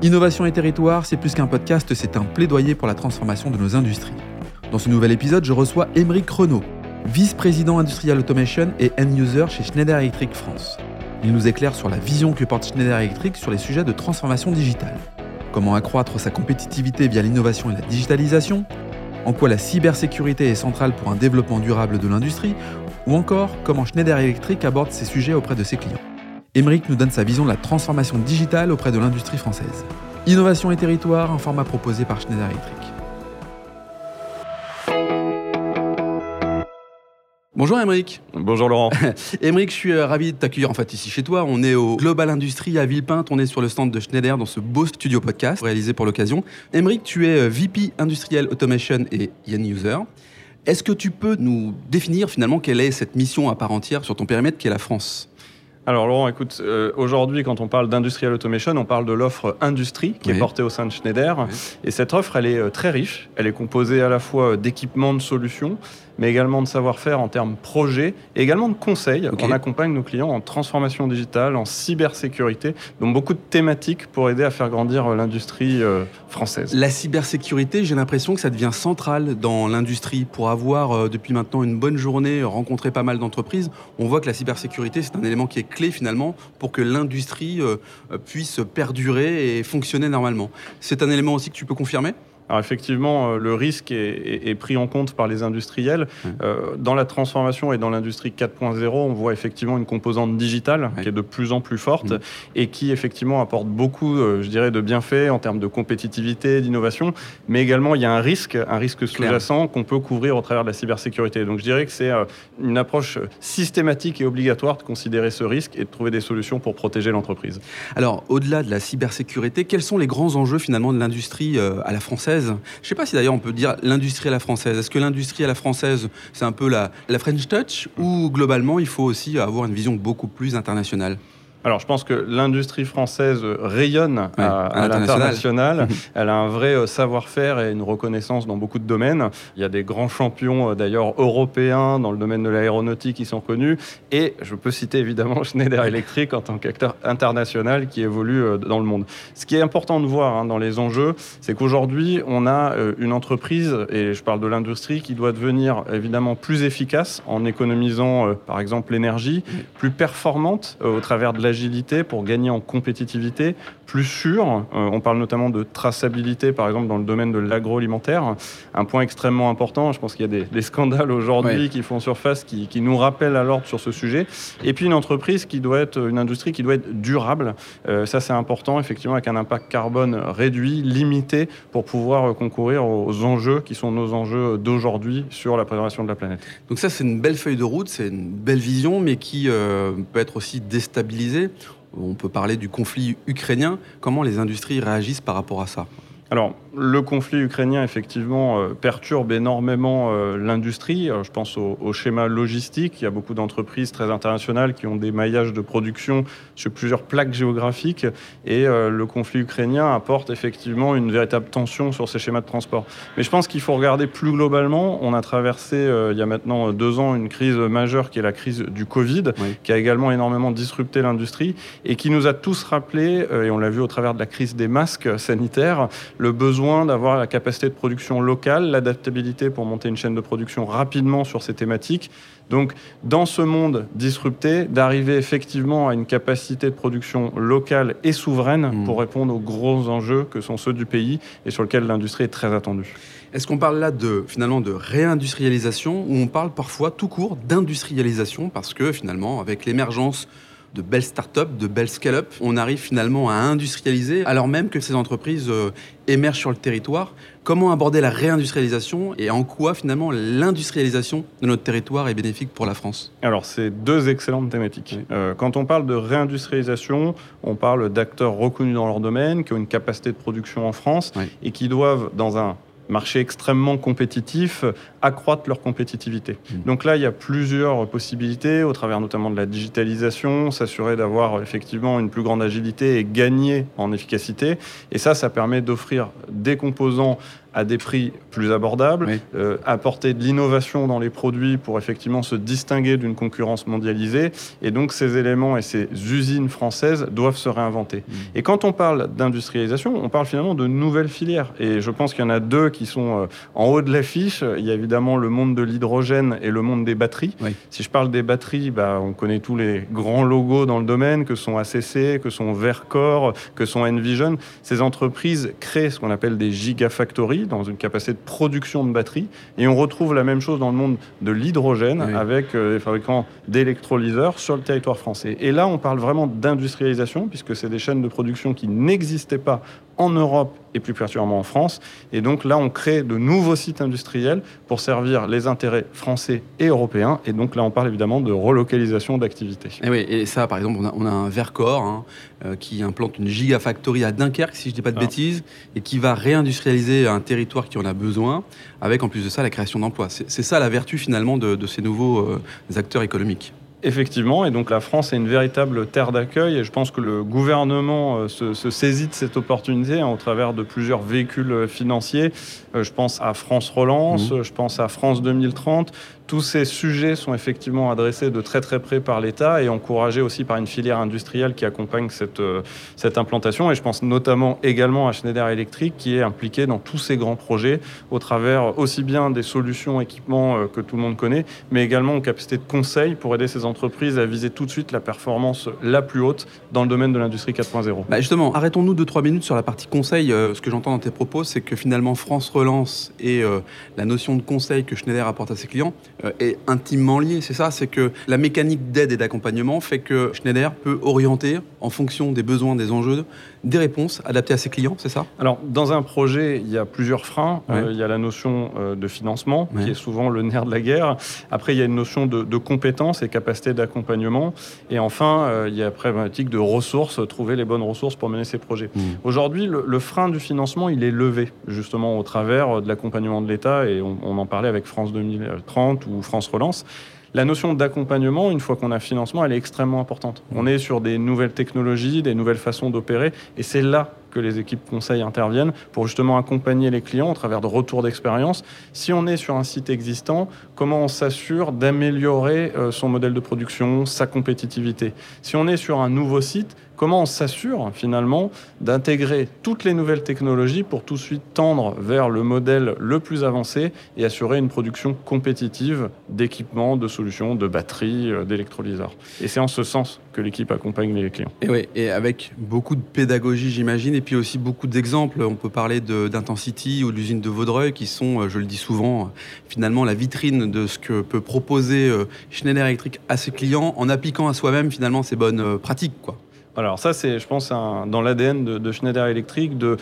Innovation et territoire, c'est plus qu'un podcast, c'est un plaidoyer pour la transformation de nos industries. Dans ce nouvel épisode, je reçois Émeric Renault, vice-président Industrial Automation et end-user chez Schneider Electric France. Il nous éclaire sur la vision que porte Schneider Electric sur les sujets de transformation digitale. Comment accroître sa compétitivité via l'innovation et la digitalisation? En quoi la cybersécurité est centrale pour un développement durable de l'industrie? Ou encore comment Schneider Electric aborde ces sujets auprès de ses clients? Émeric nous donne sa vision de la transformation digitale auprès de l'industrie française. Innovation et territoire, un format proposé par Schneider Electric. Bonjour Émeric. Bonjour Laurent. Émeric, je suis euh, ravi de t'accueillir en fait ici chez toi. On est au Global Industrie à Villepinte. On est sur le stand de Schneider dans ce beau studio podcast réalisé pour l'occasion. Émeric, tu es euh, VP Industrial Automation et Yen User. Est-ce que tu peux nous définir finalement quelle est cette mission à part entière sur ton périmètre qui est la France? Alors Laurent, écoute, euh, aujourd'hui quand on parle d'industrial automation, on parle de l'offre industrie qui est portée au sein de Schneider. Et cette offre, elle est très riche. Elle est composée à la fois d'équipements, de solutions, mais également de savoir-faire en termes projet et également de conseils. On accompagne nos clients en transformation digitale, en cybersécurité, donc beaucoup de thématiques pour aider à faire grandir euh, l'industrie euh, française. La cybersécurité, j'ai l'impression que ça devient central dans l'industrie. Pour avoir euh, depuis maintenant une bonne journée rencontré pas mal d'entreprises, on voit que la cybersécurité, c'est un élément qui est clé finalement pour que l'industrie puisse perdurer et fonctionner normalement. C'est un élément aussi que tu peux confirmer? Alors effectivement, euh, le risque est, pris en compte par les industriels. Euh, dans la transformation et dans l'industrie 4.0, on voit effectivement une composante digitale qui est de plus en plus forte mm. et qui effectivement apporte beaucoup, euh, je dirais, de bienfaits en termes de compétitivité, d'innovation. Mais également, il y a un risque, un risque sous-jacent qu'on peut couvrir au travers de la cybersécurité. Donc je dirais que c'est une approche systématique et obligatoire de considérer ce risque et de trouver des solutions pour protéger l'entreprise. Alors, au-delà de la cybersécurité, quels sont les grands enjeux finalement de l'industrie à la française? Je ne sais pas si d'ailleurs on peut dire l'industrie à la française. Est-ce que l'industrie à la française, c'est un peu la, French Touch ou globalement il faut aussi avoir une vision beaucoup plus internationale? Alors, je pense que l'industrie française rayonne à, l'international. Elle a un vrai euh, savoir-faire et une reconnaissance dans beaucoup de domaines. Il y a des grands champions, euh, d'ailleurs, européens dans le domaine de l'aéronautique qui sont connus. Et je peux citer évidemment Schneider Electric en tant qu'acteur international qui évolue euh, dans le monde. Ce qui est important de voir hein, dans les enjeux, c'est qu'aujourd'hui, on a une entreprise, et je parle de l'industrie, qui doit devenir évidemment plus efficace en économisant, par exemple, l'énergie, plus performante au travers de la agilité pour gagner en compétitivité, plus sûr. Euh, on parle notamment de traçabilité, par exemple, dans le domaine de l'agroalimentaire. Un point extrêmement important, je pense qu'il y a des, scandales aujourd'hui qui font surface, qui, nous rappellent à l'ordre sur ce sujet. Et puis une entreprise qui doit être, une industrie qui doit être durable. Euh, ça, c'est important, effectivement, avec un impact carbone réduit, limité, pour pouvoir concourir aux enjeux qui sont nos enjeux d'aujourd'hui sur la préservation de la planète. Donc ça, c'est une belle feuille de route, c'est une belle vision, mais qui euh, peut être aussi déstabilisée on peut parler du conflit ukrainien. Comment les industries réagissent par rapport à ça? Alors, le conflit ukrainien, effectivement, euh, perturbe énormément euh, l'industrie. Euh, je pense au, schéma logistique. Il y a beaucoup d'entreprises très internationales qui ont des maillages de production sur plusieurs plaques géographiques. Et le conflit ukrainien apporte effectivement une véritable tension sur ces schémas de transport. Mais je pense qu'il faut regarder plus globalement. On a traversé, il y a maintenant deux ans, une crise majeure qui est la crise du Covid, qui a également énormément disrupté l'industrie et qui nous a tous rappelé, et on l'a vu au travers de la crise des masques sanitaires, le besoin d'avoir la capacité de production locale, l'adaptabilité pour monter une chaîne de production rapidement sur ces thématiques. Donc, dans ce monde disrupté, d'arriver effectivement à une capacité de production locale et souveraine mmh. pour répondre aux gros enjeux que sont ceux du pays et sur lesquels l'industrie est très attendue. Est-ce qu'on parle là de finalement de réindustrialisation ou on parle parfois tout court d'industrialisation parce que finalement avec l'émergence de belles startups, de belles scale-up. On arrive finalement à industrialiser alors même que ces entreprises euh, émergent sur le territoire. Comment aborder la réindustrialisation et en quoi finalement l'industrialisation de notre territoire est bénéfique pour la France? Alors c'est deux excellentes thématiques. Euh, quand on parle de réindustrialisation, on parle d'acteurs reconnus dans leur domaine, qui ont une capacité de production en France et qui doivent dans un marché extrêmement compétitif, accroître leur compétitivité. Mmh. Donc là, il y a plusieurs possibilités, au travers notamment de la digitalisation, s'assurer d'avoir effectivement une plus grande agilité et gagner en efficacité. Et ça, ça permet d'offrir des composants à des prix plus abordables, euh, apporter de l'innovation dans les produits pour effectivement se distinguer d'une concurrence mondialisée. Et donc ces éléments et ces usines françaises doivent se réinventer. Mmh. Et quand on parle d'industrialisation, on parle finalement de nouvelles filières. Et je pense qu'il y en a deux qui sont euh, en haut de l'affiche. Il y a évidemment le monde de l'hydrogène et le monde des batteries. Si je parle des batteries, bah, on connaît tous les grands logos dans le domaine, que sont ACC, que sont Vercor, que sont Envision. Ces entreprises créent ce qu'on appelle des gigafactories dans une capacité de production de batteries. Et on retrouve la même chose dans le monde de l'hydrogène avec euh, les fabricants d'électrolyseurs sur le territoire français. Et là, on parle vraiment d'industrialisation puisque c'est des chaînes de production qui n'existaient pas en Europe et plus particulièrement en France. Et donc là, on crée de nouveaux sites industriels pour servir les intérêts français et européens. Et donc là, on parle évidemment de relocalisation d'activités. Et, oui, et ça, par exemple, on a, un Vercor hein, euh, qui implante une gigafactory à Dunkerque, si je ne dis pas de ah. bêtises, et qui va réindustrialiser un territoire qui en a besoin, avec en plus de ça la création d'emplois. C'est ça la vertu finalement de, ces nouveaux euh, acteurs économiques. Effectivement, et donc la France est une véritable terre d'accueil et je pense que le gouvernement euh, se, saisit de cette opportunité hein, au travers de plusieurs véhicules euh, financiers. Euh, je pense à France Relance, mmh. je pense à France 2030, tous ces sujets sont effectivement adressés de très très près par l'État et encouragés aussi par une filière industrielle qui accompagne cette, euh, cette implantation. Et je pense notamment également à Schneider Electric qui est impliqué dans tous ces grands projets au travers aussi bien des solutions, équipements euh, que tout le monde connaît, mais également aux capacités de conseil pour aider ces entreprises à viser tout de suite la performance la plus haute dans le domaine de l'industrie 4.0. Bah justement, arrêtons-nous deux trois minutes sur la partie conseil. Euh, ce que j'entends dans tes propos, c'est que finalement France Relance et la notion de conseil que Schneider apporte à ses clients est intimement lié. C'est ça, c'est que la mécanique d'aide et d'accompagnement fait que Schneider peut orienter en fonction des besoins, des enjeux, des réponses adaptées à ses clients, c'est ça? Alors, dans un projet, il y a plusieurs freins. Euh, il y a la notion euh, de financement, qui est souvent le nerf de la guerre. Après, il y a une notion de, de compétences et capacité d'accompagnement. Et enfin, il y a la problématique de ressources, trouver les bonnes ressources pour mener ces projets. Mmh. Aujourd'hui, le, frein du financement, il est levé, justement, au travers de l'accompagnement de l'État. Et on, on en parlait avec France 2030 ou France Relance. La notion d'accompagnement, une fois qu'on a financement, elle est extrêmement importante. On est sur des nouvelles technologies, des nouvelles façons d'opérer, et c'est là que les équipes conseils interviennent pour justement accompagner les clients au travers de retours d'expérience. Si on est sur un site existant, comment on s'assure d'améliorer euh, son modèle de production, sa compétitivité? Si on est sur un nouveau site, comment on s'assure finalement d'intégrer toutes les nouvelles technologies pour tout de suite tendre vers le modèle le plus avancé et assurer une production compétitive d'équipements, de solutions, de batteries, euh, d'électrolyseurs. Et c'est en ce sens que l'équipe accompagne les clients. Et oui, et avec beaucoup de pédagogie, j'imagine, et puis aussi beaucoup d'exemples. On peut parler d'Intensity ou de l'usine de Vaudreuil, qui sont, euh, je le dis souvent, finalement la vitrine de ce que peut proposer euh, Schneider Electric à ses clients en appliquant à soi-même finalement ces bonnes pratiques. Alors ça, c'est, je pense, dans l'ADN de, de, Schneider Electric de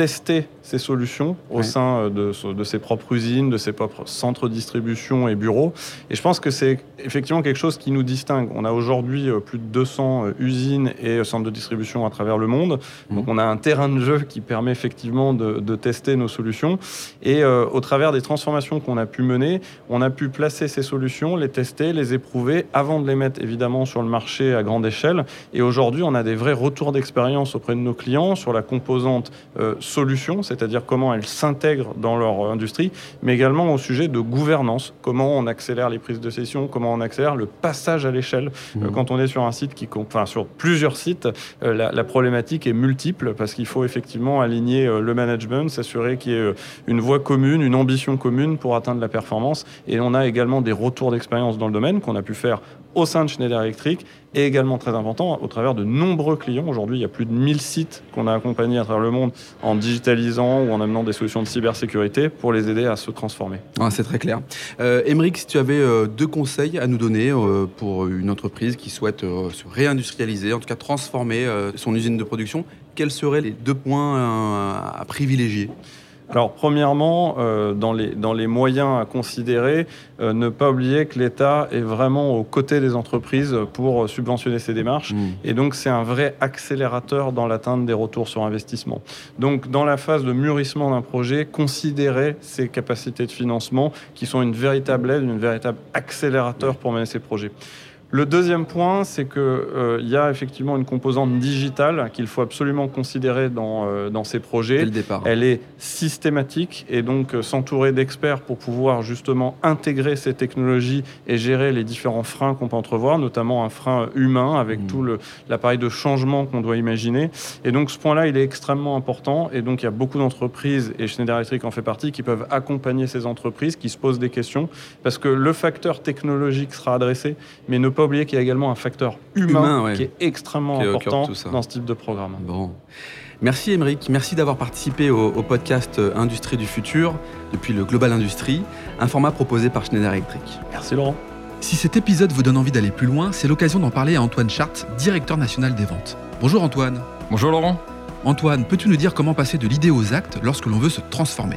tester ces solutions au sein euh, de, de, ses propres usines, de ses propres centres de distribution et bureaux. Et je pense que c'est effectivement quelque chose qui nous distingue. On a aujourd'hui euh, plus de 200 euh, usines et centres de distribution à travers le monde. Mmh. Donc on a un terrain de jeu qui permet effectivement de, de tester nos solutions. Et au travers des transformations qu'on a pu mener, on a pu placer ces solutions, les tester, les éprouver avant de les mettre évidemment sur le marché à grande échelle. Et aujourd'hui, on a des vrais retours d'expérience auprès de nos clients sur la composante solution, c'est-à-dire comment elles s'intègrent dans leur industrie, mais également au sujet de gouvernance, comment on accélère les prises de session, comment on accélère le passage à l'échelle. Euh, mmh. quand on est sur un site qui, enfin sur plusieurs sites, euh, la, problématique est multiple parce qu'il faut effectivement aligner euh, le management, s'assurer qu'il y ait une voie commune, une ambition commune pour atteindre la performance. Et on a également des retours d'expérience dans le domaine qu'on a pu faire au sein de Schneider Electric et également très important au travers de nombreux clients. Aujourd'hui, il y a plus de 1000 sites qu'on a accompagnés à travers le monde en digitalisant ou en amenant des solutions de cybersécurité pour les aider à se transformer. Ah, c'est très clair. Euh, si tu avais euh, deux conseils à nous donner euh, pour une entreprise qui souhaite euh, se réindustrialiser, en tout cas transformer son usine de production, quels seraient les deux points à privilégier? Alors, premièrement, euh, dans, les, dans les moyens à considérer, euh, ne pas oublier que l'État est vraiment aux côtés des entreprises pour subventionner ces démarches. Mmh. Et donc, c'est un vrai accélérateur dans l'atteinte des retours sur investissement. Donc, dans la phase de mûrissement d'un projet, considérer ces capacités de financement qui sont une véritable aide, une véritable accélérateur pour mener ces projets. Le deuxième point, c'est qu'il euh, y a effectivement une composante digitale qu'il faut absolument considérer dans, euh, dans ces projets. le départ. Elle est systématique et donc euh, s'entourer d'experts pour pouvoir justement intégrer ces technologies et gérer les différents freins qu'on peut entrevoir, notamment un frein humain avec mmh. tout l'appareil de changement qu'on doit imaginer. Et donc ce point-là, il est extrêmement important. Et donc il y a beaucoup d'entreprises, et Schneider Electric en fait partie, qui peuvent accompagner ces entreprises qui se posent des questions parce que le facteur technologique sera adressé, mais ne pas oublier qu'il y a également un facteur humain, qui est extrêmement important dans ce type de programme. Bon. Merci Émeric, merci d'avoir participé au, podcast euh, Industrie du futur depuis le Global Industrie, un format proposé par Schneider Electric. Merci Laurent. Si cet épisode vous donne envie d'aller plus loin, c'est l'occasion d'en parler à Antoine Chart, directeur national des ventes. Bonjour Antoine. Bonjour Laurent. Antoine, peux-tu nous dire comment passer de l'idée aux actes lorsque l'on veut se transformer?